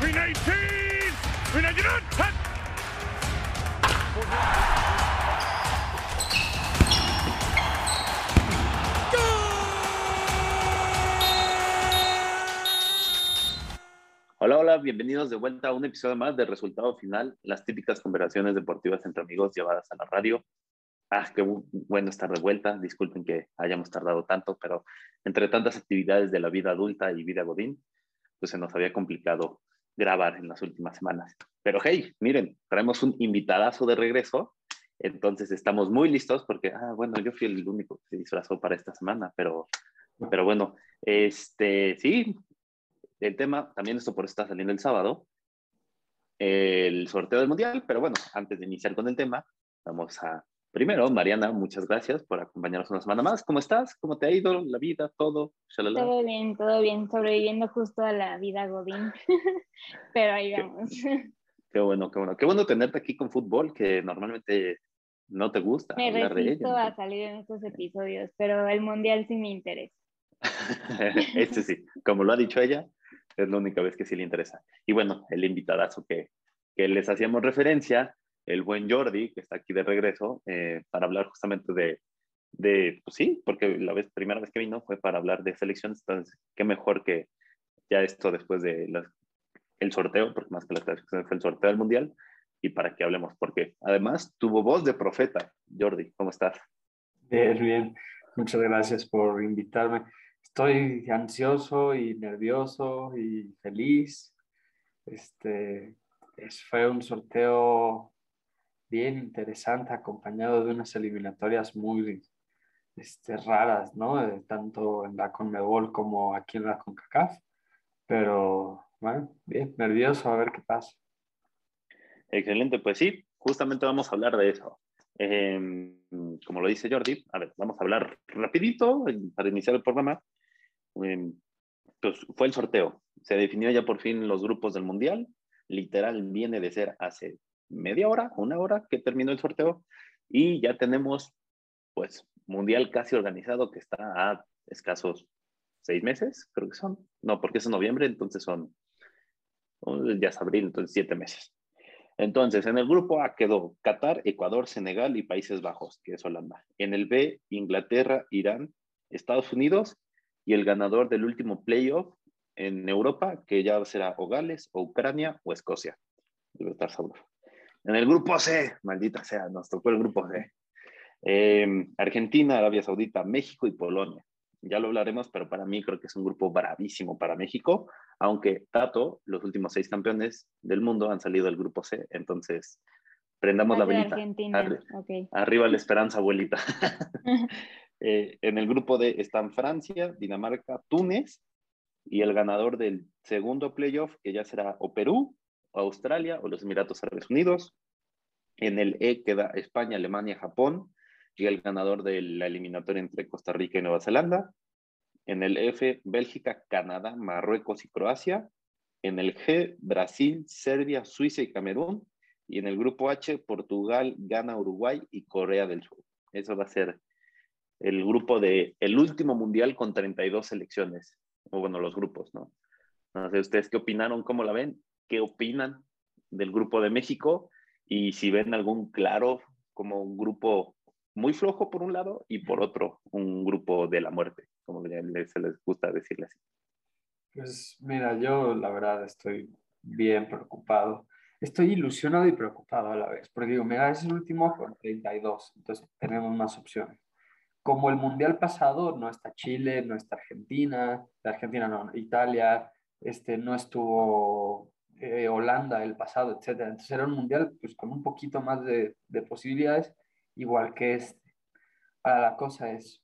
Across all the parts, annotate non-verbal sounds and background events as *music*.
319! 319! Hola, hola, bienvenidos de vuelta a un episodio más de Resultado Final, las típicas conversaciones deportivas entre amigos llevadas a la radio. Ah, qué bueno estar de vuelta. Disculpen que hayamos tardado tanto, pero entre tantas actividades de la vida adulta y vida godín, pues se nos había complicado grabar en las últimas semanas. Pero hey, miren, traemos un invitadazo de regreso, entonces estamos muy listos porque, ah, bueno, yo fui el único que se disfrazó para esta semana, pero, pero bueno, este, sí, el tema, también esto por está saliendo el sábado, el sorteo del mundial, pero bueno, antes de iniciar con el tema, vamos a, primero, Mariana, muchas gracias por acompañarnos una semana más. ¿Cómo estás? ¿Cómo te ha ido la vida, todo? Todo bien, todo bien, sobreviviendo justo a la vida Godín, *laughs* pero ahí vamos. Qué, bueno, qué bueno. Qué bueno tenerte aquí con fútbol, que normalmente no te gusta. Me resisto a salir en estos episodios, pero el mundial sí me interesa. *laughs* este sí, como lo ha dicho ella, es la única vez que sí le interesa. Y bueno, el invitadazo que, que les hacíamos referencia, el buen Jordi, que está aquí de regreso, eh, para hablar justamente de, de, pues sí, porque la vez, primera vez que vino fue para hablar de selecciones, entonces qué mejor que ya esto después de el sorteo, porque más que la selección fue el sorteo del Mundial, y para que hablemos, porque además tuvo voz de profeta. Jordi, ¿cómo estás? Bien, bien. Muchas gracias por invitarme estoy ansioso y nervioso y feliz. Este, fue un sorteo bien interesante, acompañado de unas eliminatorias muy este, raras, ¿no? tanto en la Conmebol como aquí en la CONCACAF. Pero, bueno, bien, nervioso a ver qué pasa. Excelente, pues sí, justamente vamos a hablar de eso. Em, como lo dice Jordi, a ver, vamos a hablar rapidito para iniciar el programa pues fue el sorteo. Se definió ya por fin los grupos del Mundial. Literal viene de ser hace media hora, una hora que terminó el sorteo. Y ya tenemos, pues, Mundial casi organizado que está a escasos seis meses, creo que son. No, porque es noviembre, entonces son, ya es abril, entonces siete meses. Entonces, en el grupo A quedó Qatar, Ecuador, Senegal y Países Bajos, que es Holanda. En el B, Inglaterra, Irán, Estados Unidos y el ganador del último playoff en Europa, que ya será o Gales, o Ucrania, o Escocia. Debe estar En el grupo C, maldita sea, nos tocó el grupo C. Em, Argentina, Arabia Saudita, México y Polonia. Ya lo hablaremos, pero para mí creo que es un grupo bravísimo para México, aunque Tato, los últimos seis campeones del mundo han salido del grupo C, entonces prendamos la velita. Arriba la esperanza, abuelita. *laughs* *laughs* Eh, en el grupo D están Francia, Dinamarca, Túnez y el ganador del segundo playoff, que ya será o Perú, Australia, o los Emiratos Árabes Unidos. En el E queda España, Alemania, Japón y el ganador de la eliminatoria entre Costa Rica y Nueva Zelanda. En el F, Bélgica, Canadá, Marruecos y Croacia. En el G, Brasil, Serbia, Suiza y Camerún. Y en el grupo H, Portugal, Ghana, Uruguay y Corea del Sur. Eso va a ser el grupo de el último mundial con 32 selecciones, o bueno, los grupos, ¿no? No sé, ¿ustedes qué opinaron? ¿Cómo la ven? ¿Qué opinan del grupo de México? Y si ven algún claro como un grupo muy flojo por un lado y por otro un grupo de la muerte, como se les gusta decirle así. Pues mira, yo la verdad estoy bien preocupado. Estoy ilusionado y preocupado a la vez, porque digo, mira, es el último con 32, entonces tenemos más opciones como el mundial pasado no está Chile, no está Argentina, de Argentina no, Italia, este, no estuvo eh, Holanda el pasado, etc. Entonces era un mundial pues, con un poquito más de, de posibilidades, igual que este. Ahora la cosa es,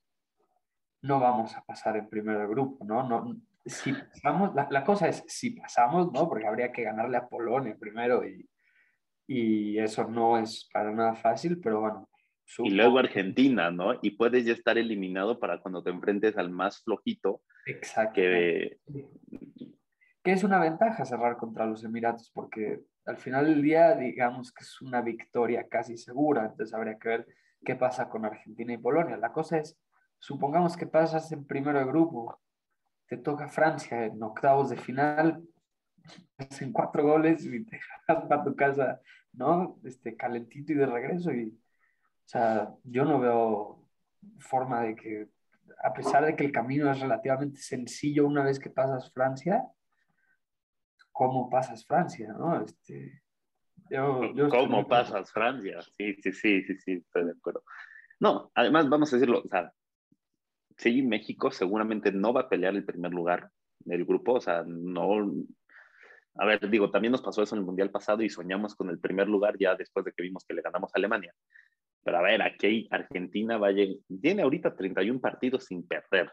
no vamos a pasar en primer grupo, ¿no? no si pasamos, la, la, cosa es, si pasamos, ¿no? Porque habría que ganarle a Polonia primero y, y eso no es para nada fácil, pero bueno, y luego Argentina, ¿no? Y puedes ya estar eliminado para cuando te enfrentes al más flojito. Exacto. Que... que es una ventaja cerrar contra los Emiratos, porque al final del día, digamos que es una victoria casi segura, entonces habría que ver qué pasa con Argentina y Polonia. La cosa es, supongamos que pasas en primero de grupo, te toca Francia en octavos de final, hacen cuatro goles y te vas *laughs* para tu casa, ¿no? Este, calentito y de regreso. Y, o sea, yo no veo forma de que, a pesar de que el camino es relativamente sencillo una vez que pasas Francia, ¿cómo pasas Francia, no? Este, ¿Cómo pasas Francia? Sí, sí, sí, sí, sí, estoy de acuerdo. No, además, vamos a decirlo, o sea, sí, México seguramente no va a pelear el primer lugar del grupo, o sea, no, a ver, digo, también nos pasó eso en el Mundial pasado y soñamos con el primer lugar ya después de que vimos que le ganamos a Alemania. Pero a ver, aquí Argentina vaya, tiene ahorita 31 partidos sin perder.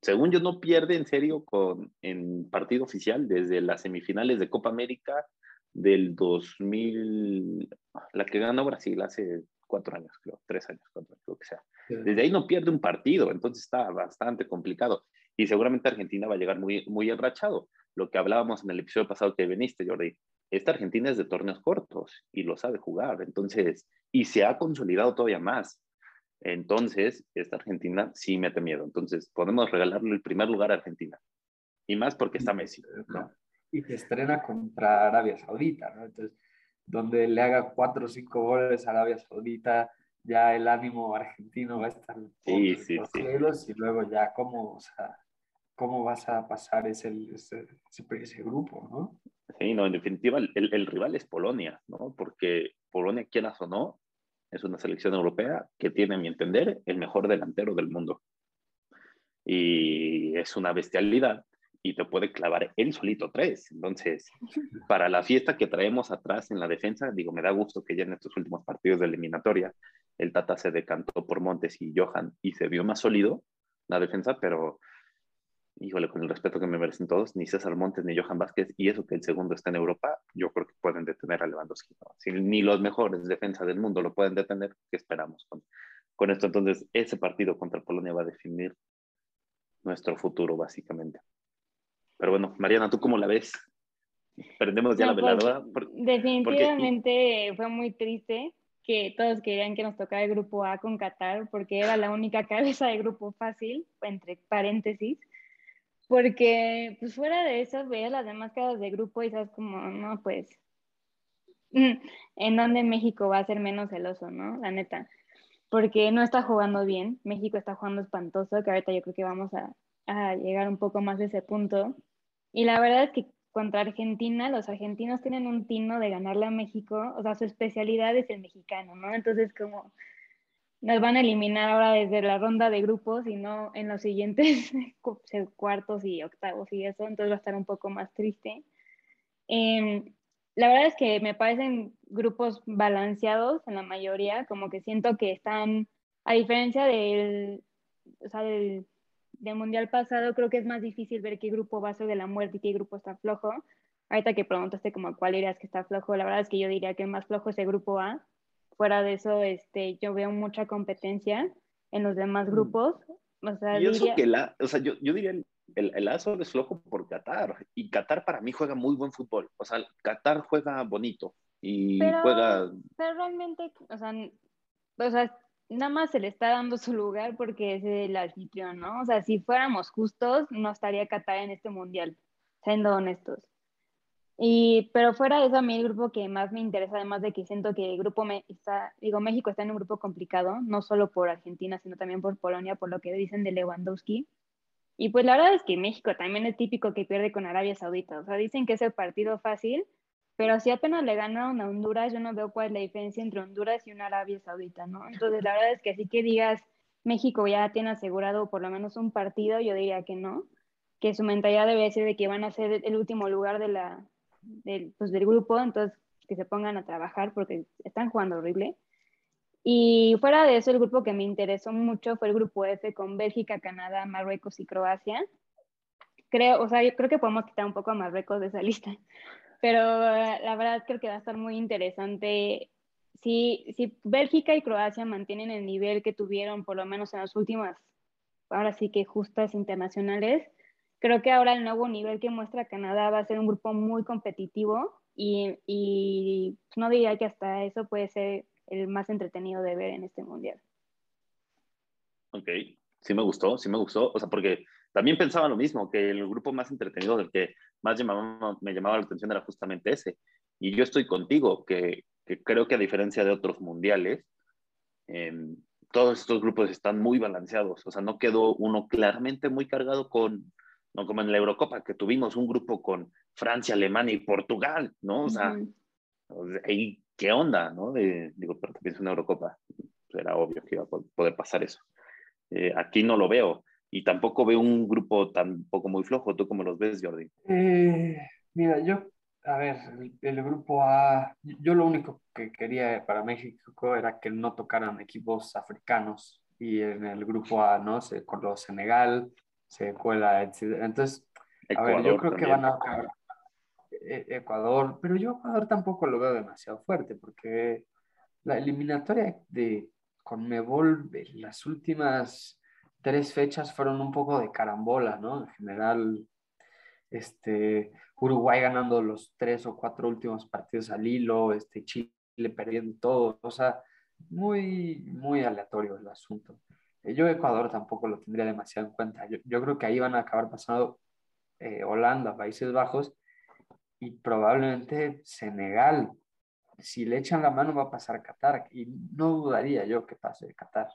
Según yo, no pierde en serio con, en partido oficial desde las semifinales de Copa América del 2000, la que ganó Brasil hace cuatro años, creo, tres años, cuatro creo que sea. Desde ahí no pierde un partido, entonces está bastante complicado. Y seguramente Argentina va a llegar muy, muy enrachado. Lo que hablábamos en el episodio pasado que veniste, Jordi, esta Argentina es de torneos cortos y lo sabe jugar, entonces, y se ha consolidado todavía más. Entonces, esta Argentina sí mete miedo. Entonces, podemos regalarle el primer lugar a Argentina. Y más porque está Messi, ¿no? Y se estrena contra Arabia Saudita, ¿no? Entonces, donde le haga cuatro o cinco goles a Arabia Saudita, ya el ánimo argentino va a estar sí, sí, los cielos y luego ya cómo, o sea, cómo vas a pasar ese, ese, ese, grupo, ¿no? Sí, no, en definitiva el, el, rival es Polonia, ¿no? Porque Polonia, quieras o no, es una selección europea que tiene, a mi entender, el mejor delantero del mundo. Y es una bestialidad y te puede clavar él solito tres. Entonces, *laughs* para la fiesta que traemos atrás en la defensa, digo, me da gusto que ya en estos últimos partidos de eliminatoria el Tata se decantó por Montes y Johan y se vio más sólido la defensa, pero híjole, con el respeto que me merecen todos, ni César Montes ni Johan Vázquez, y eso que el segundo está en Europa, yo creo que pueden detener a Lewandowski. Si ni los mejores defensas del mundo lo pueden detener, ¿qué esperamos con, con esto? Entonces, ese partido contra Polonia va a definir nuestro futuro, básicamente. Pero bueno, Mariana, ¿tú cómo la ves? Prendemos ya la pues, velada. definitivamente fue muy triste que todos querían que nos tocara el grupo A con Qatar, porque era la única cabeza de grupo fácil, entre paréntesis. Porque, pues fuera de eso, veías las demás cabezas de grupo y sabes como, no, pues, en donde México va a ser menos celoso, ¿no? La neta. Porque no está jugando bien, México está jugando espantoso, que ahorita yo creo que vamos a, a llegar un poco más de ese punto. Y la verdad es que contra Argentina, los argentinos tienen un tino de ganarle a México, o sea, su especialidad es el mexicano, ¿no? Entonces, como nos van a eliminar ahora desde la ronda de grupos y no en los siguientes *laughs* cuartos y octavos y eso, entonces va a estar un poco más triste. Em, la verdad es que me parecen grupos balanceados en la mayoría, como que siento que están, a diferencia del, o sea, del del mundial pasado, creo que es más difícil ver qué grupo va a ser de la muerte y qué grupo está flojo. Ahorita que preguntaste como cuál dirías que está flojo, la verdad es que yo diría que el más flojo es el grupo A. Fuera de eso, este, yo veo mucha competencia en los demás mm. grupos. O sea, y eso que la, o sea, yo, yo diría el, el, el es flojo por Qatar. Y Qatar para mí juega muy buen fútbol. O sea, Qatar juega bonito y juega... Pero realmente, o sea, o sea, nada más se le está dando su lugar porque es el anfitrión, ¿no? O sea, si fuéramos justos, no estaría Qatar en este mundial, siendo honestos. Y, pero fuera de eso, a mí el grupo que más me interesa, además de que siento que el grupo me está, digo, México está en un grupo complicado, no solo por Argentina, sino también por Polonia, por lo que dicen de Lewandowski. Y pues la verdad es que México también es típico que pierde con Arabia Saudita. O sea, dicen que es el partido fácil, pero si apenas le ganaron a Honduras, yo no veo cuál es la diferencia entre Honduras y una Arabia Saudita, ¿no? Entonces, la verdad es que así que digas, México ya tiene asegurado por lo menos un partido, yo diría que no, que su mentalidad debe ser de que van a ser el último lugar de la, del, pues, del grupo, entonces que se pongan a trabajar porque están jugando horrible. Y fuera de eso, el grupo que me interesó mucho fue el grupo F con Bélgica, Canadá, Marruecos y Croacia. Creo, o sea, yo creo que podemos quitar un poco a Marruecos de esa *laughs* lista, pero eh, la verdad creo que va a estar muy interesante. Si, si Bélgica y Croacia mantienen el nivel que tuvieron por lo menos en las últimas, ahora sí que justas internacionales, creo que ahora el nuevo nivel que muestra Canadá va a ser un grupo muy competitivo y, y no diría que hasta eso puede ser el más entretenido de ver en este mundial. Ok, sí me gustó, sí me gustó, o sea, porque también pensaba lo mismo, que el grupo más entretenido del que más me llamaba la atención era justamente ese. Y yo estoy contigo, que, que creo que a diferencia de otros mundiales, em, todos estos grupos están muy balanceados. O sea, no quedó uno claramente muy cargado con, no como en la Eurocopa, que tuvimos un grupo con Francia, Alemania y Portugal, ¿no? O sea, ahí, ¿qué onda, no? digo, pero también es una Eurocopa. Era obvio que iba a poder pasar eso. Eh, aquí no lo veo. Y tampoco veo un grupo tampoco muy flojo. ¿Tú cómo los ves, Jordi? Eh, mira, yo, a ver, el, grupo A, yo lo único que quería para México era que no tocaran equipos africanos. Y en el grupo A, ¿no? Se coló Senegal, se cuela, etc. Entonces, a ver, yo creo que van a e, Ecuador, pero yo Ecuador tampoco lo veo demasiado fuerte porque la eliminatoria de Conmebol, las últimas tres fechas fueron un poco de carambola, ¿no? En general, este, Uruguay ganando los tres o cuatro últimos partidos al hilo, este, Chile perdiendo todo, o sea, muy, muy aleatorio el asunto. Eh, yo Ecuador tampoco lo tendría demasiado en cuenta. Yo, creo que ahí van a acabar pasando eh, Holanda, Países Bajos y probablemente Senegal. Si le echan la mano va a pasar Qatar y no dudaría yo que pase Qatar.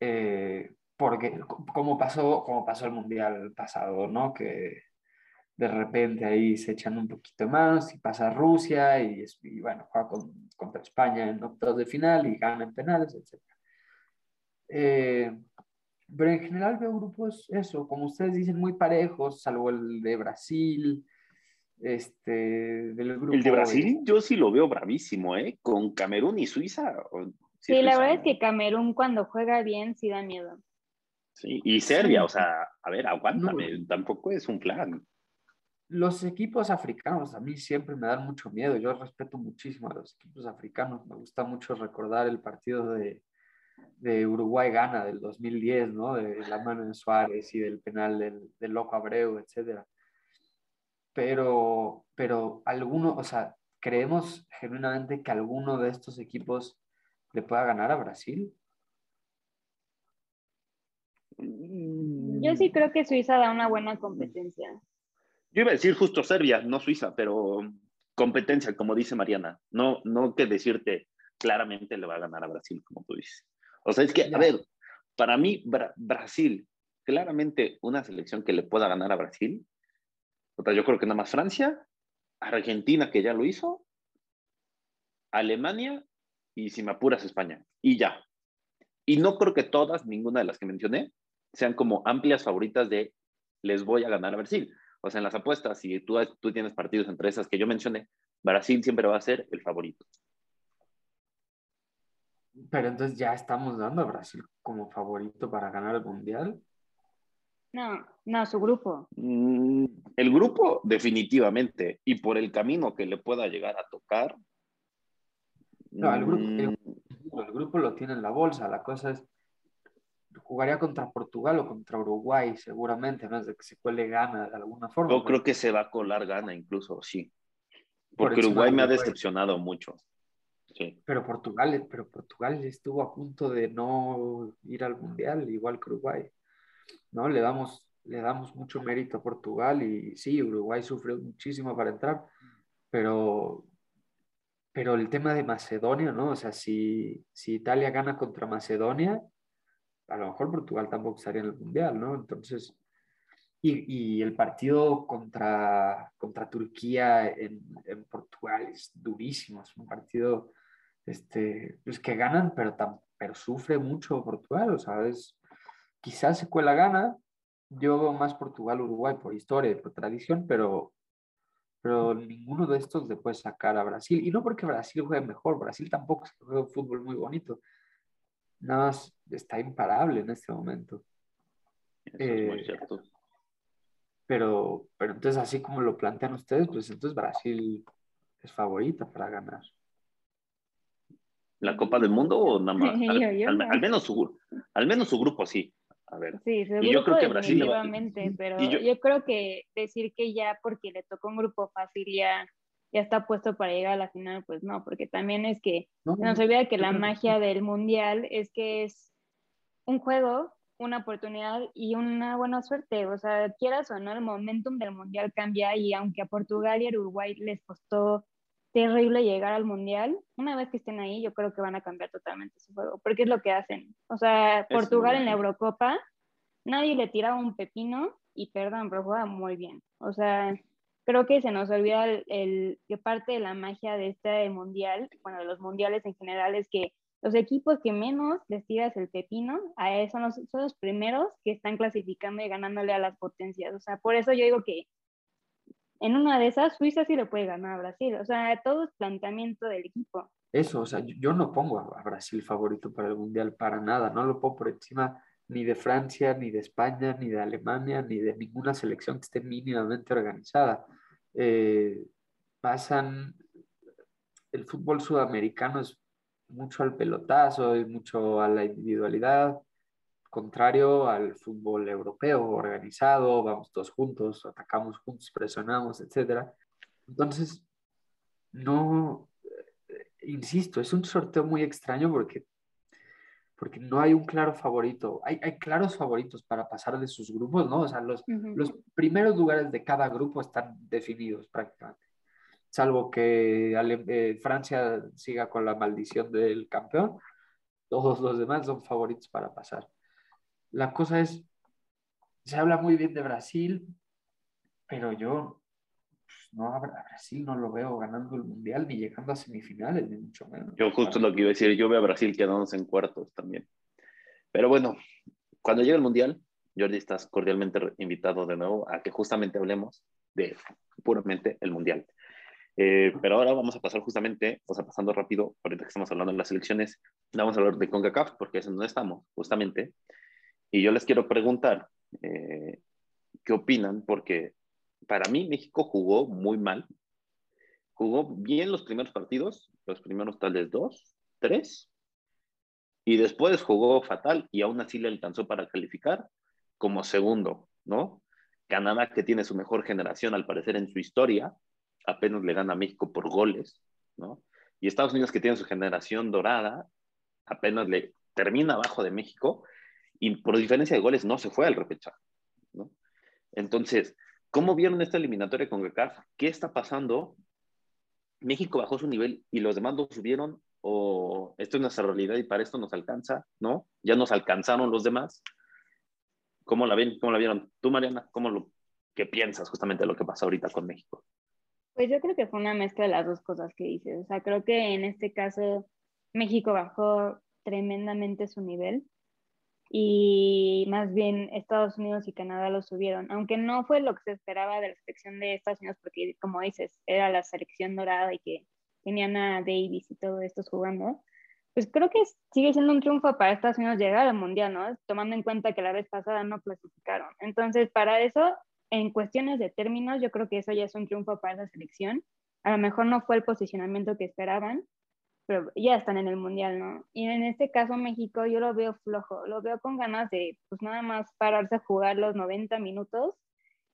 Eh, porque como pasó, como pasó el Mundial pasado, ¿no? Que de repente ahí se echan un poquito más y pasa Rusia y, bueno, juega contra España en octavos de final y gana en penales, etc. Eh, pero en general veo grupos, eso, como ustedes dicen, muy parejos, salvo el de Brasil, este, del grupo. El de Brasil yo sí lo veo bravísimo, ¿eh? Con Camerún y Suiza. Sí, la verdad es que Camerún cuando juega bien sí da miedo. Sí, y Serbia, o sea, a ver, aguántame, tampoco es un plan. Los equipos africanos a mí siempre me dan mucho miedo. Yo respeto muchísimo a los equipos africanos. Me gusta mucho recordar el partido de, de Uruguay gana del 2010, ¿no? De la mano de Suárez y del penal del, del Loco Abreu, etcétera. Pero, pero alguno, o sea, ¿creemos genuinamente que alguno de estos equipos le pueda ganar a Brasil? Yo sí creo que Suiza da una buena competencia. Yo iba a decir justo Serbia, no Suiza, pero competencia, como dice Mariana. No, no que decirte claramente le va a ganar a Brasil, como tú dices. O sea, es que, a ver, para mí, Brasil, claramente una selección que le pueda ganar a Brasil, o sea, yo creo que nada más Francia, Argentina, que ya lo hizo, Alemania y si me apuras España. Y ya. Y no creo que todas, ninguna de las que mencioné, sean como amplias favoritas de les voy a ganar a Brasil. O sea, en las apuestas, si tú, tú tienes partidos entre esas que yo mencioné, Brasil siempre va a ser el favorito. Pero entonces ya estamos dando a Brasil como favorito para ganar el Mundial. No, no, su grupo. Mm, el grupo, definitivamente. Y por el camino que le pueda llegar a tocar. No, el grupo, mm. el, grupo lo tiene en la bolsa. La cosa es, jugaría contra Portugal o contra Uruguay, seguramente, ¿no? Es de que se cuele gana de alguna forma. Yo creo que se va a colar gana incluso, sí. Porque Uruguay me ha decepcionado mucho. Pero Portugal, pero Portugal estuvo a punto de no ir al mundial, igual que Uruguay. ¿No? Le damos, le damos mucho mérito a Portugal y sí, Uruguay sufrió muchísimo para entrar, pero, pero el tema de Macedonia, ¿no? O sea, si, si Italia gana contra Macedonia, a lo mejor Portugal tampoco estaría en el mundial, ¿no? Entonces, y, y, el partido contra, contra Turquía en, en, Portugal es durísimo, es un partido este, pues que ganan, pero, tan, pero sufre mucho Portugal, o sea, quizás se cuela gana, yo veo más Portugal-Uruguay por historia y por tradición, pero, pero ninguno de estos le puede sacar a Brasil, y no porque Brasil juegue mejor, Brasil tampoco juega un fútbol muy bonito, nada más está imparable en este momento. Eh, pero, pero entonces, así como lo plantean ustedes, pues entonces Brasil es favorita para ganar la Copa del Mundo o nada más? Al, menos, su, al menos su grupo sí. A ver. Sí, y yo creo que Brasil pero yo, creo que decir que ya porque le tocó un grupo fácil ya, ya está puesto para llegar a la final, pues no, porque también es que no, se olvida que la magia del mundial es que es un juego una oportunidad y una buena suerte. O sea, quieras o no, el momentum del mundial cambia y aunque a Portugal y a Uruguay les costó terrible llegar al mundial, una vez que estén ahí, yo creo que van a cambiar totalmente su juego, porque es lo que hacen. O sea, Portugal en la Eurocopa, nadie le tiraba un pepino y perdón, pero juega muy bien. O sea, creo que se nos olvida el, que parte de la magia de este mundial, bueno, de los mundiales en general, es que los equipos que menos les tiras el pepino, a eso son los, son los primeros que están clasificando y ganándole a las potencias. O sea, por eso yo digo que en una de esas, Suiza sí le puede ganar a Brasil. O sea, todo es planteamiento del equipo. Eso, o sea, yo no pongo a Brasil favorito para el Mundial para nada, no lo pongo por encima ni de Francia, ni de España, ni de Alemania, ni de ninguna selección que esté mínimamente organizada. Eh, pasan, el fútbol sudamericano es mucho al pelotazo y mucho a la individualidad, contrario al fútbol europeo organizado, vamos todos juntos, atacamos juntos, presionamos, etc. Entonces, no, eh, insisto, es un sorteo muy extraño porque, porque no hay un claro favorito. Hay, hay claros favoritos para pasar de sus grupos, ¿no? O sea, los, los primeros lugares de cada grupo están definidos prácticamente salvo que eh, Francia siga con la maldición del campeón, todos los demás son favoritos para pasar. La cosa es, se habla muy bien de Brasil, pero yo pues, no a Brasil no lo veo ganando el mundial ni llegando a semifinales, ni mucho menos. Yo justo lo que iba a decir, yo veo a Brasil quedándose en cuartos también. Pero bueno, cuando llegue el mundial, Jordi, estás cordialmente invitado de nuevo a que justamente hablemos de puramente el mundial. Eh, pero ahora vamos a pasar justamente, o sea, pasando rápido, ahorita que estamos hablando de las elecciones, vamos a hablar de CONCACAF, porque es donde estamos, justamente. Y yo les quiero preguntar, eh, ¿qué opinan? Porque para mí México jugó muy mal. Jugó bien los primeros partidos, los primeros tal vez dos, tres, y después jugó fatal y aún así le alcanzó para calificar como segundo, ¿no? Canadá, que tiene su mejor generación al parecer en su historia, apenas le gana a México por goles, ¿no? Y Estados Unidos, que tiene su generación dorada, apenas le termina abajo de México y por diferencia de goles no se fue al repechaje, ¿no? Entonces, ¿cómo vieron esta eliminatoria con GACAF? ¿Qué está pasando? México bajó su nivel y los demás lo subieron o esto es nuestra realidad y para esto nos alcanza, ¿no? Ya nos alcanzaron los demás. ¿Cómo la ven? ¿Cómo la vieron? Tú, Mariana, ¿cómo lo, qué piensas justamente de lo que pasa ahorita con México? Pues yo creo que fue una mezcla de las dos cosas que dices. O sea, creo que en este caso México bajó tremendamente su nivel y más bien Estados Unidos y Canadá lo subieron, aunque no fue lo que se esperaba de la selección de Estados Unidos, porque como dices, era la selección dorada y que tenían a Davis y todo esto jugando, pues creo que sigue siendo un triunfo para Estados Unidos llegar al Mundial, ¿no? Tomando en cuenta que la vez pasada no clasificaron. Entonces, para eso en cuestiones de términos, yo creo que eso ya es un triunfo para la selección. A lo mejor no fue el posicionamiento que esperaban, pero ya están en el mundial, ¿no? Y en este caso México yo lo veo flojo, lo veo con ganas de pues nada más pararse a jugar los 90 minutos.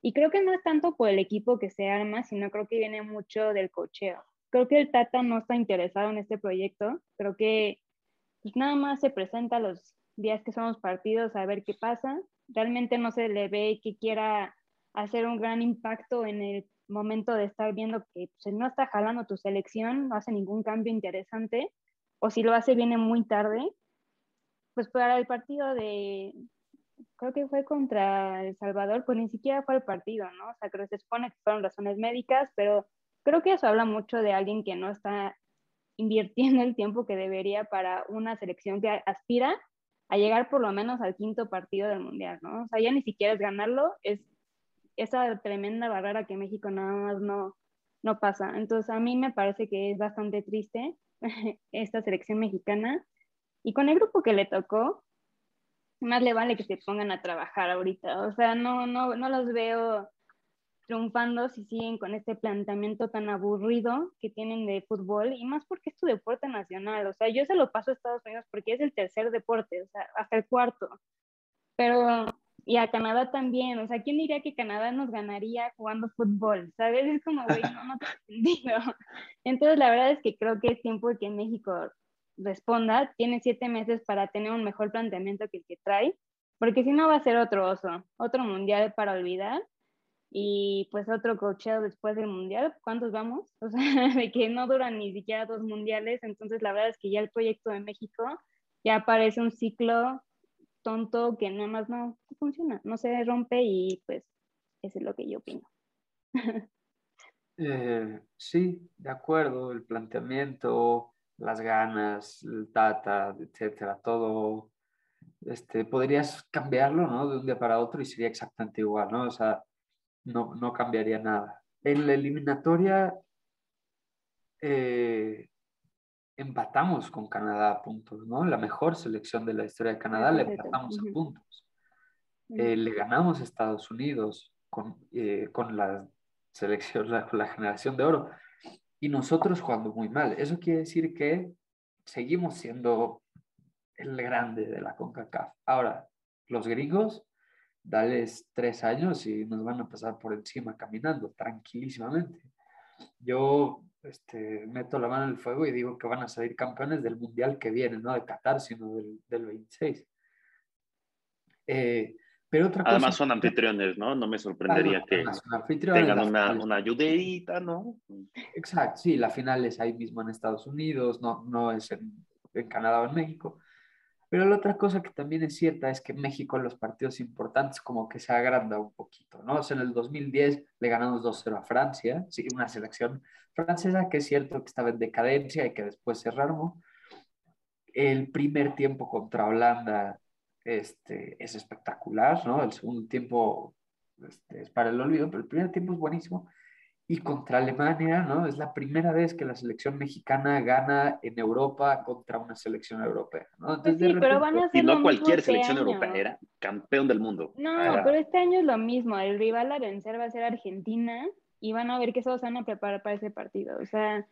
Y creo que no es tanto por el equipo que se arma, sino creo que viene mucho del cocheo. Creo que el Tata no está interesado en este proyecto, creo que pues nada más se presenta los días que son los partidos a ver qué pasa. Realmente no se le ve que quiera hacer un gran impacto en el momento de estar viendo que pues, no está jalando tu selección, no hace ningún cambio interesante, o si lo hace viene muy tarde, pues para el partido de, creo que fue contra El Salvador, pues ni siquiera fue el partido, ¿no? O sea, creo que se supone que fueron razones médicas, pero creo que eso habla mucho de alguien que no está invirtiendo el tiempo que debería para una selección que aspira a llegar por lo menos al quinto partido del Mundial, ¿no? O sea, ya ni siquiera es ganarlo, es esa tremenda barrera que México nada más no, no pasa. Entonces a mí me parece que es bastante triste *laughs* esta selección mexicana y con el grupo que le tocó, más le vale que se pongan a trabajar ahorita. O sea, no, no, no los veo triunfando si siguen con este planteamiento tan aburrido que tienen de fútbol y más porque es tu deporte nacional. O sea, yo se lo paso a Estados Unidos porque es el tercer deporte, o sea, hasta el cuarto. Pero y a Canadá también, o sea, ¿quién diría que Canadá nos ganaría jugando fútbol? ¿Sabes? Es como, güey, no, no te entendido. *laughs* Entonces, la verdad es que creo que es tiempo de que México responda. Tiene siete meses para tener un mejor planteamiento que el que trae. porque si no va a ser otro oso, otro mundial para olvidar y pues otro cocheo después del mundial. ¿Cuántos vamos? *laughs* O sea, de que no duran ni siquiera dos mundiales, entonces la verdad es que ya el proyecto de México ya parece un ciclo tonto que nada más no funciona, no se rompe y pues eso es lo que yo opino. *laughs* Eh, sí, de acuerdo, el planteamiento, las ganas, el tata, etcétera, todo, este, podrías cambiarlo, ¿no? De un día para otro y sería exactamente igual, ¿no? O sea, no, no cambiaría nada. En la eliminatoria eh, empatamos con Canadá a puntos, ¿no? La mejor selección de la historia de Canadá le empatamos a puntos. Eh, le ganamos a Estados Unidos con, eh, con la selección, la, la generación de oro. Y nosotros jugando muy mal. Eso quiere decir que seguimos siendo el grande de la CONCACAF. Ahora, los gringos, dales tres años y nos van a pasar por encima caminando tranquilísimamente. Yo este, meto la mano en el fuego y digo que van a salir campeones del mundial que viene, no de Qatar, sino del, del 26. Eh, pero otra Además son anfitriones, ¿no? No me sorprendería que tengan una, una ayudadita, ¿no? Exacto, sí, la final es ahí mismo en Estados Unidos, no, no es en, en Canadá o en México. Pero la otra cosa que también es cierta es que México en los partidos importantes como que se agranda un poquito, ¿no? O sea, en el 2010 le ganamos 2-0 a Francia, sí, una selección francesa que es cierto que estaba en decadencia y que después se rearmó. El primer tiempo contra Holanda este, es espectacular, ¿no? El segundo tiempo este, es para el olvido, pero el primer tiempo es buenísimo y contra Alemania, ¿no? Es la primera vez que la selección mexicana gana en Europa contra una selección europea, ¿no? Pues sí, pero van a ser y no cualquier este selección europea, era campeón del mundo. No, pero este año es lo mismo, el rival a vencer va a ser Argentina y van a ver que se van a preparar para ese partido, o sea,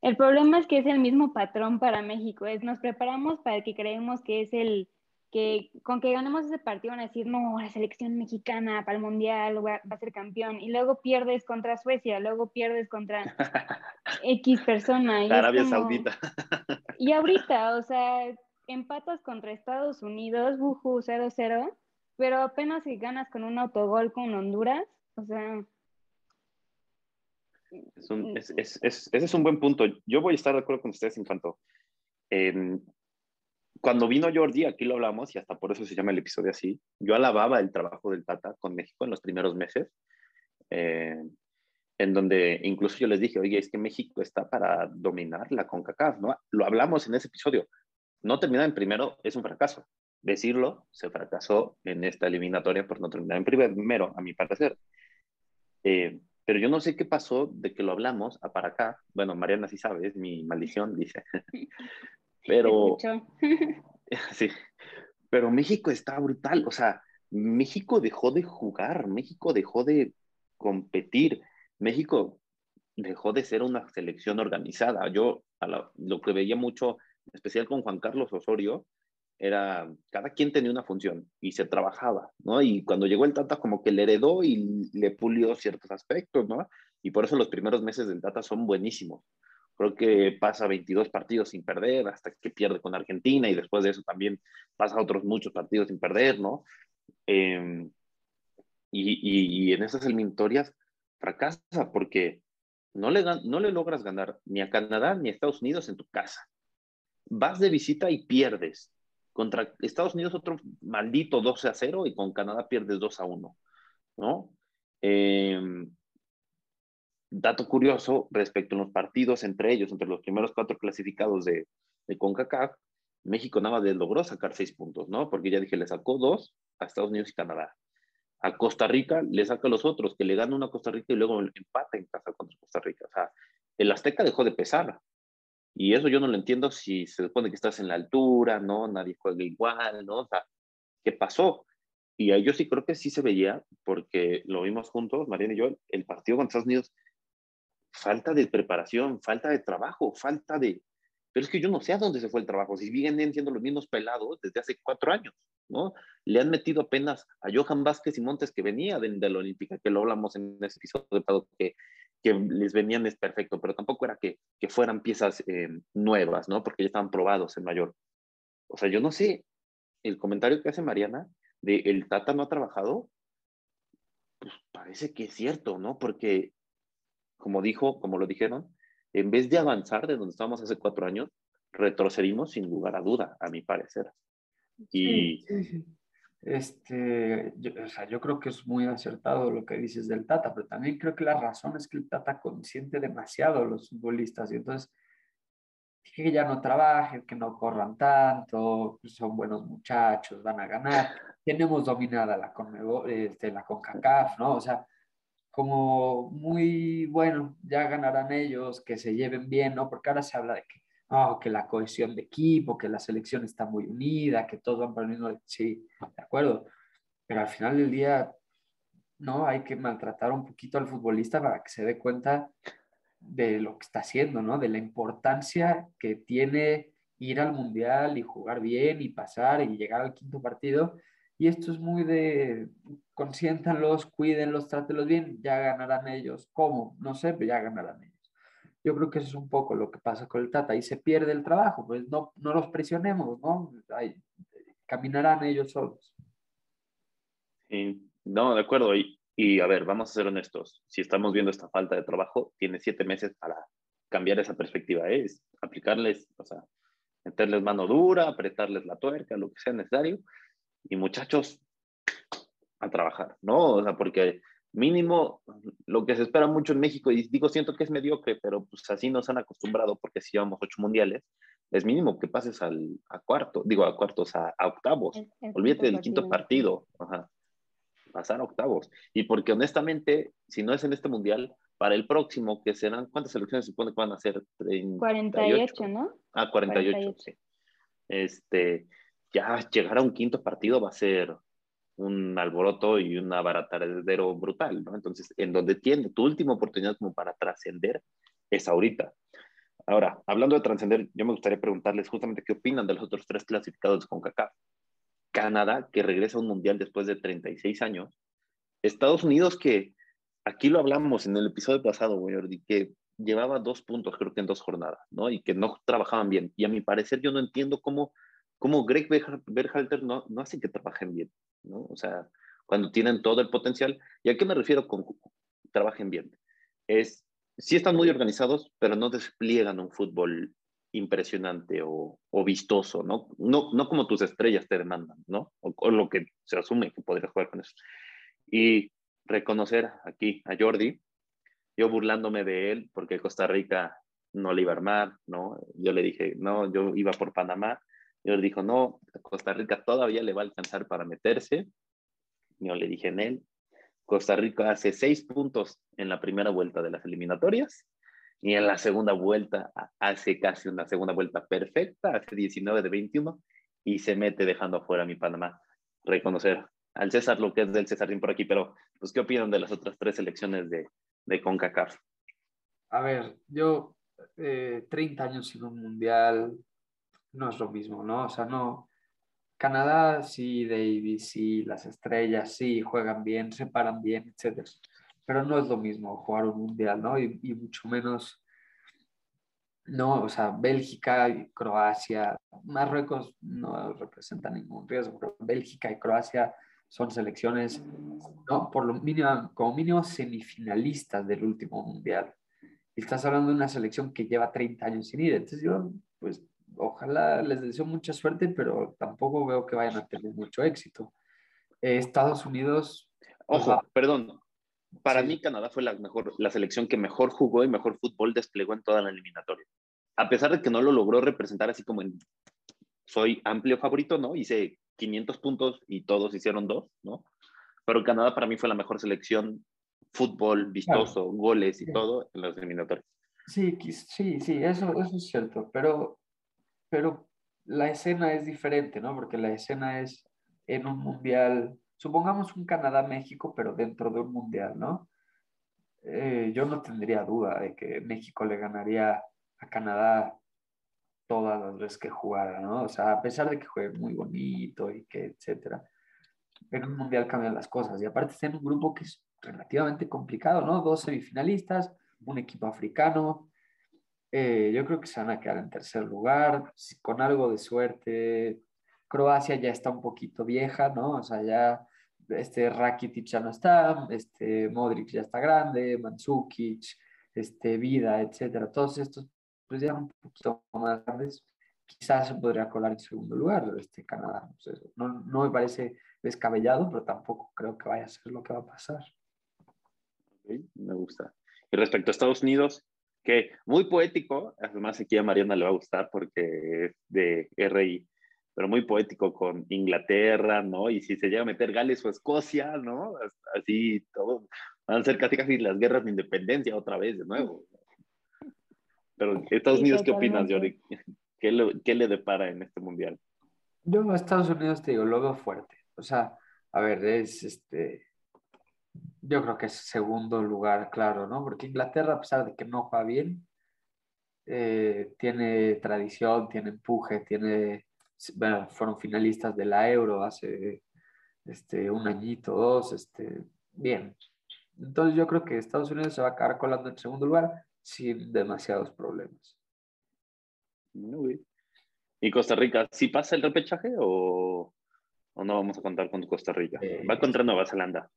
el problema es que es el mismo patrón para México, es nos preparamos para que creemos que es el que con que ganemos ese partido van a decir, no, la selección mexicana para el Mundial va, a ser campeón, y luego pierdes contra Suecia, luego pierdes contra *laughs* X persona. Y Arabia Saudita. *laughs* y ahorita, o sea, empatas contra Estados Unidos, buju, 0-0, pero apenas si ganas con un autogol con Honduras, o sea... ese es un buen punto. Yo voy a estar de acuerdo con ustedes en cuanto cuando vino Jordi, aquí lo hablamos y hasta por eso se llama el episodio así, yo alababa el trabajo del Tata con México en los primeros meses, eh, en donde incluso yo les dije, oye, es que México está para dominar la CONCACAF, ¿no? Lo hablamos en ese episodio. No terminar en primero es un fracaso. Decirlo, se fracasó en esta eliminatoria por no terminar en primero, a mi parecer. Eh, pero yo no sé qué pasó de que lo hablamos a para acá. Bueno, Mariana sí sabe, es mi maldición, dice. Pero. *laughs* *laughs* sí. Pero México está brutal. O sea, México dejó de jugar, México dejó de competir, México dejó de ser una selección organizada. Yo lo que veía mucho, en especial con Juan Carlos Osorio, era cada quien tenía una función y se trabajaba, ¿no? Y cuando llegó el Tata como que le heredó y le pulió ciertos aspectos, ¿no? Y por eso los primeros meses del Tata son buenísimos. Creo que pasa 22 partidos sin perder hasta que pierde con Argentina y después de eso también pasa otros muchos partidos sin perder, ¿no? Em, y, y, en esas eliminatorias fracasa porque no le, no le logras ganar ni a Canadá ni a Estados Unidos en tu casa. Vas de visita y pierdes. Contra Estados Unidos otro maldito 12 a 0 y con Canadá pierdes 2 a 1, ¿no? Eh, dato curioso respecto a los partidos entre ellos, entre los primeros cuatro clasificados de, de CONCACAF, México nada más logró sacar seis puntos, ¿no? Porque ya dije, le sacó dos a Estados Unidos y Canadá. A Costa Rica le saca los otros, que le gana una a Costa Rica y luego empata en casa contra Costa Rica. O sea, el Azteca dejó de pesar. Y eso yo no lo entiendo si se supone que estás en la altura, ¿no? Nadie juega igual, ¿no? O sea, ¿qué pasó? Y yo sí creo que sí se veía, porque lo vimos juntos, Mariana y yo, el partido contra Estados Unidos falta de preparación, falta de trabajo, falta de... Pero es que yo no sé a dónde se fue el trabajo, si vienen siendo los mismos pelados desde hace cuatro años, ¿no? Le han metido apenas a Johan Vázquez y Montes que venía de, la Olímpica, que lo hablamos en ese episodio, que, que les venían es perfecto, pero tampoco era que, que fueran piezas eh, nuevas, ¿no? Porque ya estaban probados en mayor. O sea, yo no sé, el comentario que hace Mariana de el Tata no ha trabajado, pues parece que es cierto, ¿no? Porque, como dijo, como lo dijeron, en vez de avanzar de donde estábamos hace cuatro años, retrocedimos sin lugar a duda, a mi parecer. Y, sí, sí, Este, yo, o sea, yo creo que es muy acertado lo que dices del Tata, pero también creo que la razón es que el Tata consiente demasiado a los futbolistas y entonces que ya no trabajen, que no corran tanto, son buenos muchachos, van a ganar. Tenemos dominada la, este, la CONCACAF, ¿no? O sea, como muy bueno, ya ganarán ellos, que se lleven bien, ¿no? Porque ahora se habla de que, oh, que la cohesión de equipo, que la selección está muy unida, que todos van para. Sí, de acuerdo. Pero al final del día, no, hay que maltratar un poquito al futbolista para que se dé cuenta de lo que está haciendo, ¿no? De la importancia que tiene ir al mundial y jugar bien y pasar y llegar al quinto partido. Y esto es muy de consiéntanlos, cuídenlos, trátelos bien, ya ganarán ellos. ¿Cómo? No sé, pero ya ganarán ellos. Yo creo que eso es un poco lo que pasa con el Tata y se pierde el trabajo, pues no, no los presionemos, ¿no? caminarán ellos solos. Sí, no, de acuerdo. Y, y a ver, vamos a ser honestos. Si estamos viendo esta falta de trabajo, tiene siete meses para cambiar esa perspectiva. ¿eh? Es aplicarles, o sea, meterles mano dura, apretarles la tuerca, lo que sea necesario. Y muchachos, a trabajar, ¿no? O sea, porque mínimo lo que se espera mucho en México, y digo, siento que es mediocre, pero pues así nos han acostumbrado porque si llevamos ocho mundiales, es mínimo que pases al, a cuarto, digo a cuartos, a, octavos. Olvídate del quinto partido. Ajá pasar a octavos. Y porque honestamente, si no es en este mundial, para el próximo, que serán, ¿cuántas selecciones se supone que van a ser? 48, ¿no? Ah, 48, sí. Este, ya llegar a un quinto partido va a ser un alboroto y un abaratadero brutal, ¿no? Entonces, en donde tiene tu última oportunidad como para trascender es ahorita. Ahora, hablando de trascender, yo me gustaría preguntarles justamente qué opinan de los otros tres clasificados con CACAF. Canadá, que regresa a un mundial después de 36 años, Estados Unidos, que aquí lo hablamos en el episodio pasado, que llevaba dos puntos, creo que en dos jornadas, ¿no? Y que no trabajaban bien. Y a mi parecer, yo no entiendo cómo, cómo Greg Berhalter no, no hace que trabajen bien, ¿no? O sea, cuando tienen todo el potencial. ¿Y a qué me refiero con trabajen bien? Es, sí están muy organizados, pero no despliegan un fútbol impresionante o, vistoso, ¿no? ¿no? No como tus estrellas te demandan, ¿no? O, lo que se asume que podría jugar con eso. Y reconocer aquí a Jordi, yo burlándome de él porque Costa Rica no le iba a armar, ¿no? Yo le dije, no, yo iba por Panamá. Yo le dijo, no, Costa Rica todavía le va a alcanzar para meterse. Yo le dije en él, Costa Rica hace seis puntos en la primera vuelta de las eliminatorias y en la segunda vuelta hace casi una segunda vuelta perfecta, hace 19 de 21 y se mete dejando afuera a mi Panamá. Reconocer al César lo que es del Césarín por aquí, pero pues ¿qué opinan de las otras tres selecciones de, de CONCACAF? A ver, yo eh, 30 años sin un mundial no es lo mismo, ¿no? O sea, no. Canadá sí, Davis sí, las estrellas sí, juegan bien, se paran bien, etcétera pero no es lo mismo jugar un mundial, ¿no? Y, mucho menos, no, o sea, Bélgica y Croacia, Marruecos no representa ningún riesgo, pero Bélgica y Croacia son selecciones, ¿no? Por lo mínimo, como mínimo semifinalistas del último mundial. Y estás hablando de una selección que lleva 30 años sin ir. Entonces yo, pues, ojalá les deseo mucha suerte, pero tampoco veo que vayan a tener mucho éxito. Eh, Estados Unidos... Ojo, perdón, para mí Canadá fue la, mejor, la selección que mejor jugó y mejor fútbol desplegó en toda la eliminatoria. A pesar de que no lo logró representar así como en soy amplio favorito, ¿no? Hice 500 puntos y todos hicieron dos, ¿no? Pero Canadá para mí fue la mejor selección, fútbol, vistoso, goles y todo en las eliminatorias. Sí, sí, sí, eso, eso es cierto, pero, pero la escena es diferente, ¿no? Porque la escena es en un mundial supongamos un Canadá-México, pero dentro de un mundial, ¿no? Eh, yo no tendría duda de que México le ganaría a Canadá todas las veces que jugara, ¿no? O sea, a pesar de que juegue muy bonito y que, etcétera, en un mundial cambian las cosas. Y aparte está en un grupo que es relativamente complicado, ¿no? Dos semifinalistas, un equipo africano. Eh, yo creo que se van a quedar en tercer lugar, con algo de suerte, Croacia ya está un poquito vieja, ¿no? O sea, ya este Rakitic ya no está, este Modric ya está grande, Mandzukic, este Vida, etcétera. Todos estos, pues ya un poquito más grandes, quizás se podría colar en segundo lugar este Canadá. no, no me parece descabellado, pero tampoco creo que vaya a ser lo que va a pasar. me gusta. Y respecto a Estados Unidos, que muy poético, además aquí a Mariana le va a gustar porque es de RI, pero muy poético con Inglaterra, ¿no? Y si se llega a meter Gales o Escocia, ¿no? Así todo, van a ser casi casi las guerras de independencia otra vez de nuevo. Pero Estados Unidos, ¿qué opinas, Jordi? ¿Qué, ¿Qué le depara en este mundial? Yo a Estados Unidos te digo, lo veo fuerte. O sea, a ver, es este, yo creo que es segundo lugar, claro, ¿no? Porque Inglaterra, a pesar de que no juega bien, eh, tiene tradición, tiene empuje, tiene, bueno, fueron finalistas de la Euro hace este, un añito, dos, este, bien. Entonces yo creo que Estados Unidos se va a quedar colando en segundo lugar sin demasiados problemas. ¿Y Costa Rica, sí pasa el repechaje o, o no vamos a contar con Costa Rica? Va contra Nueva Zelanda.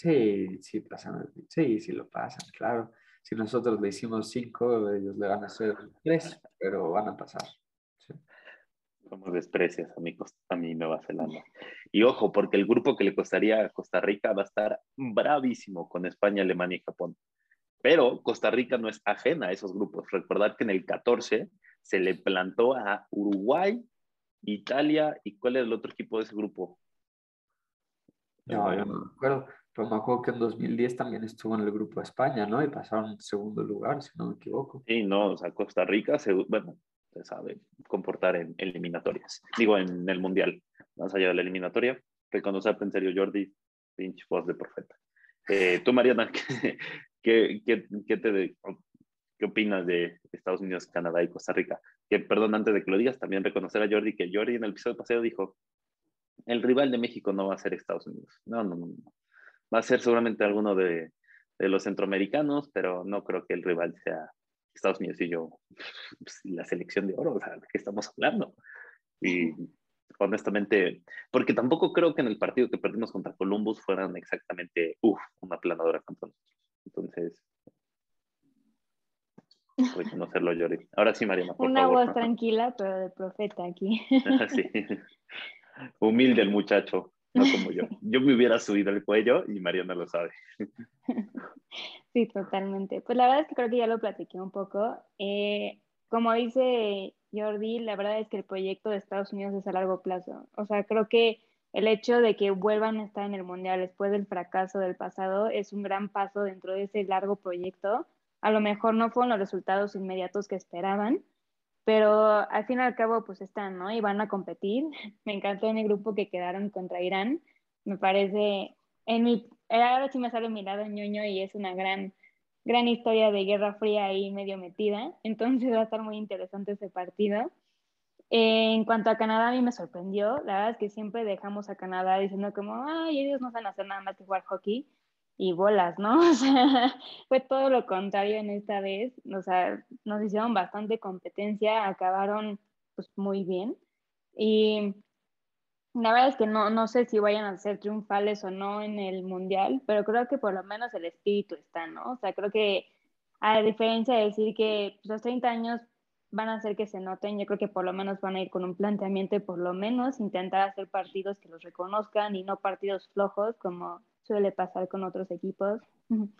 Sí, sí pasan, sí, sí lo pasan, claro. Si nosotros le hicimos cinco, ellos le van a hacer tres, pero van a pasar. Sí. Como desprecias a mi, a mi Nueva Zelanda. Y ojo, porque el grupo que le costaría a Costa Rica va a estar bravísimo con España, Alemania y Japón. Pero Costa Rica no es ajena a esos grupos. Recordad que en el 14 se le plantó a Uruguay, Italia y ¿cuál es el otro equipo de ese grupo? No, yo no me acuerdo. Pero me acuerdo que en 2010 también estuvo en el grupo España, ¿no? Y pasaron en segundo lugar, si no me equivoco. Sí, no, o sea, Costa Rica, se, bueno, se sabe comportar en eliminatorias. Digo, en el Mundial, más allá de la eliminatoria. Reconocerte en serio, Jordi, pinche voz de profeta. Eh, tú, Mariana, *laughs* ¿qué, qué, qué, te, ¿qué opinas de Estados Unidos, Canadá y Costa Rica? Que, perdón, antes de que lo digas, también reconocer a Jordi que Jordi en el episodio pasado dijo, el rival de México no va a ser Estados Unidos. No, no, no. Va a ser seguramente alguno de, de, los centroamericanos, pero no creo que el rival sea Estados Unidos y yo, pues, la selección de oro, o sea, ¿de qué estamos hablando? Y honestamente, porque tampoco creo que en el partido que perdimos contra Columbus fueran exactamente, uff, una planadora contra nosotros. Entonces, reconocerlo, Yori. Ahora sí, Mariana, por Una voz tranquila, pero de profeta aquí. *laughs* sí. Humilde el muchacho no *laughs* como yo. Yo me hubiera subido el cuello y Mariana lo sabe. *laughs* Sí, totalmente. Pues la verdad es que creo que ya lo platiqué un poco. Eh, como dice Jordi, la verdad es que el proyecto de Estados Unidos es a largo plazo. O sea, creo que el hecho de que vuelvan a estar en el Mundial después del fracaso del pasado es un gran paso dentro de ese largo proyecto. A lo mejor no fueron los resultados inmediatos que esperaban, pero al fin y al cabo pues están, ¿no? Y van a competir. *laughs* Me encantó en el grupo que quedaron contra Irán. Me parece, en mi, ahora sí me sale mi lado ñoño y es una gran, gran historia de Guerra Fría ahí medio metida. *laughs* Entonces va a estar muy interesante ese partido. en cuanto a Canadá, a mí me sorprendió. La verdad es que siempre dejamos a Canadá diciendo como, ay, ellos no saben hacer nada más que jugar hockey y bolas, ¿no? *laughs* O sea, fue todo lo contrario en esta vez, o sea, nos hicieron bastante competencia, acabaron pues muy bien y la verdad es que no, no sé si vayan a ser triunfales o no en el mundial, pero creo que por lo menos el espíritu está, ¿no? O sea, creo que a diferencia de decir que los 30 años van a hacer que se noten, yo creo que por lo menos van a ir con un planteamiento por lo menos intentar hacer partidos que los reconozcan y no partidos flojos como suele pasar con otros equipos. *laughs*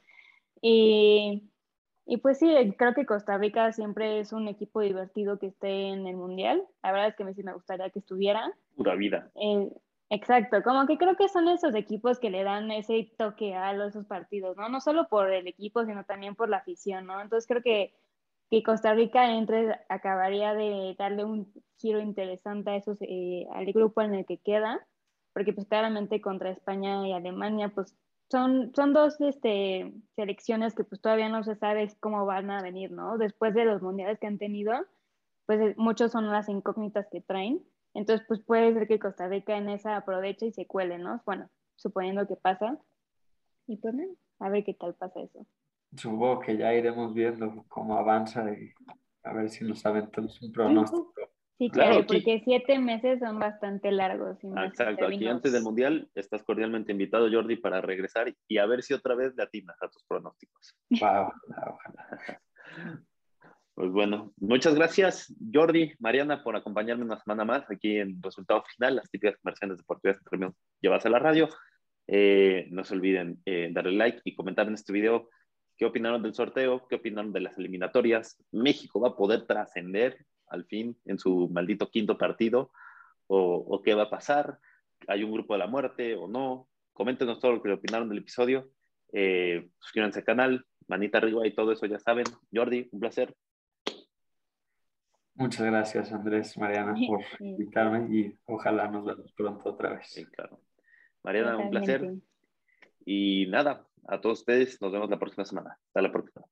y, y, pues sí, creo que Costa Rica siempre es un equipo divertido que esté en el Mundial. La verdad es que a mí sí me gustaría que estuviera. Pura vida. Eh, exacto, como que creo que son esos equipos que le dan ese toque a los, esos partidos, ¿no? No solo por el equipo, sino también por la afición, ¿no? Entonces creo que, que Costa Rica entre, acabaría de darle un giro interesante a esos, eh, al grupo en el que queda porque pues claramente contra España y Alemania pues son, son dos este, selecciones que pues todavía no se sabe cómo van a venir, ¿no? Después de los mundiales que han tenido, pues eh, muchos son las incógnitas que traen. Entonces, pues puede ser que Costa Rica en esa aproveche y se cuele, ¿no? Bueno, suponiendo que pasa. Y pues, a ver qué tal pasa eso. Supongo que ya iremos viendo cómo avanza y a ver si nos aventamos un pronóstico Sí, claro, porque siete meses son bastante largos. Exacto, aquí antes del Mundial estás cordialmente invitado, Jordi, para regresar y a ver si otra vez le atinas a tus pronósticos. Wow, Pues bueno, muchas gracias, Jordi, Mariana, por acompañarme una semana más aquí en Resultado Final, las típicas conversaciones deportivas que terminamos llevas a la radio. Eh, no se olviden eh, darle like y comentar en este video qué opinaron del sorteo, qué opinaron de las eliminatorias. México va a poder trascender al fin en su maldito quinto partido o, qué va a pasar. ¿Hay un grupo de la muerte o no? Coméntenos todo lo que opinaron del episodio. Eh, suscríbanse al canal, manita arriba y todo eso ya saben. Jordi, un placer. Muchas gracias, Andrés, Mariana, por invitarme y ojalá nos vemos pronto otra vez. Sí, claro. Mariana, un placer. Y nada, a todos ustedes, nos vemos la próxima semana. Hasta la próxima.